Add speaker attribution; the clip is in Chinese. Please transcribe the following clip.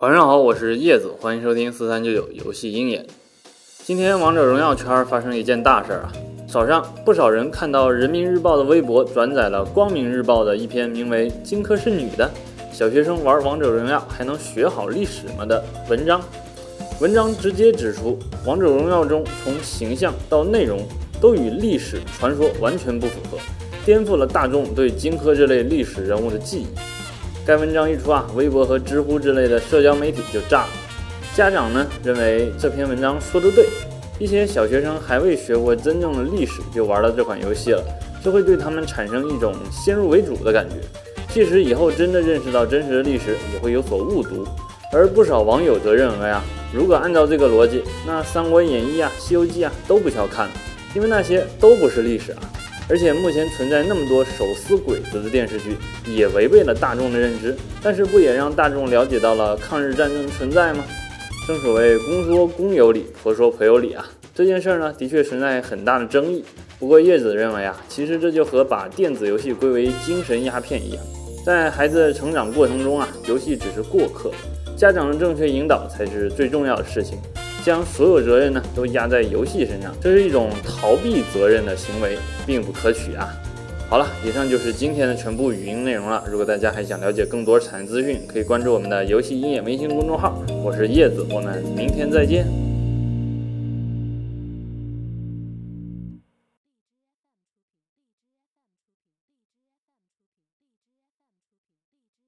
Speaker 1: 晚上好，我是叶子，欢迎收听四三九九游戏鹰眼。今天王者荣耀圈发生一件大事儿啊！早上不少人看到人民日报的微博转载了光明日报的一篇名为《荆轲是女的，小学生玩王者荣耀还能学好历史吗》的文章。文章直接指出，王者荣耀中从形象到内容都与历史传说完全不符合，颠覆了大众对荆轲这类历史人物的记忆。该文章一出啊，微博和知乎之类的社交媒体就炸了。家长呢认为这篇文章说的对，一些小学生还未学过真正的历史就玩了这款游戏了，这会对他们产生一种先入为主的感觉，即使以后真的认识到真实的历史，也会有所误读。而不少网友则认为啊，如果按照这个逻辑，那《三国演义》啊、《西游记》啊都不需要看了，因为那些都不是历史啊。而且目前存在那么多手撕鬼子的电视剧，也违背了大众的认知，但是不也让大众了解到了抗日战争存在吗？正所谓公说公有理，婆说婆有理啊。这件事儿呢，的确存在很大的争议。不过叶子认为啊，其实这就和把电子游戏归为精神鸦片一样，在孩子成长过程中啊，游戏只是过客，家长的正确引导才是最重要的事情。将所有责任呢都压在游戏身上，这是一种逃避责任的行为，并不可取啊。好了，以上就是今天的全部语音内容了。如果大家还想了解更多产业资讯，可以关注我们的游戏鹰眼微信公众号。我是叶子，我们明天再见。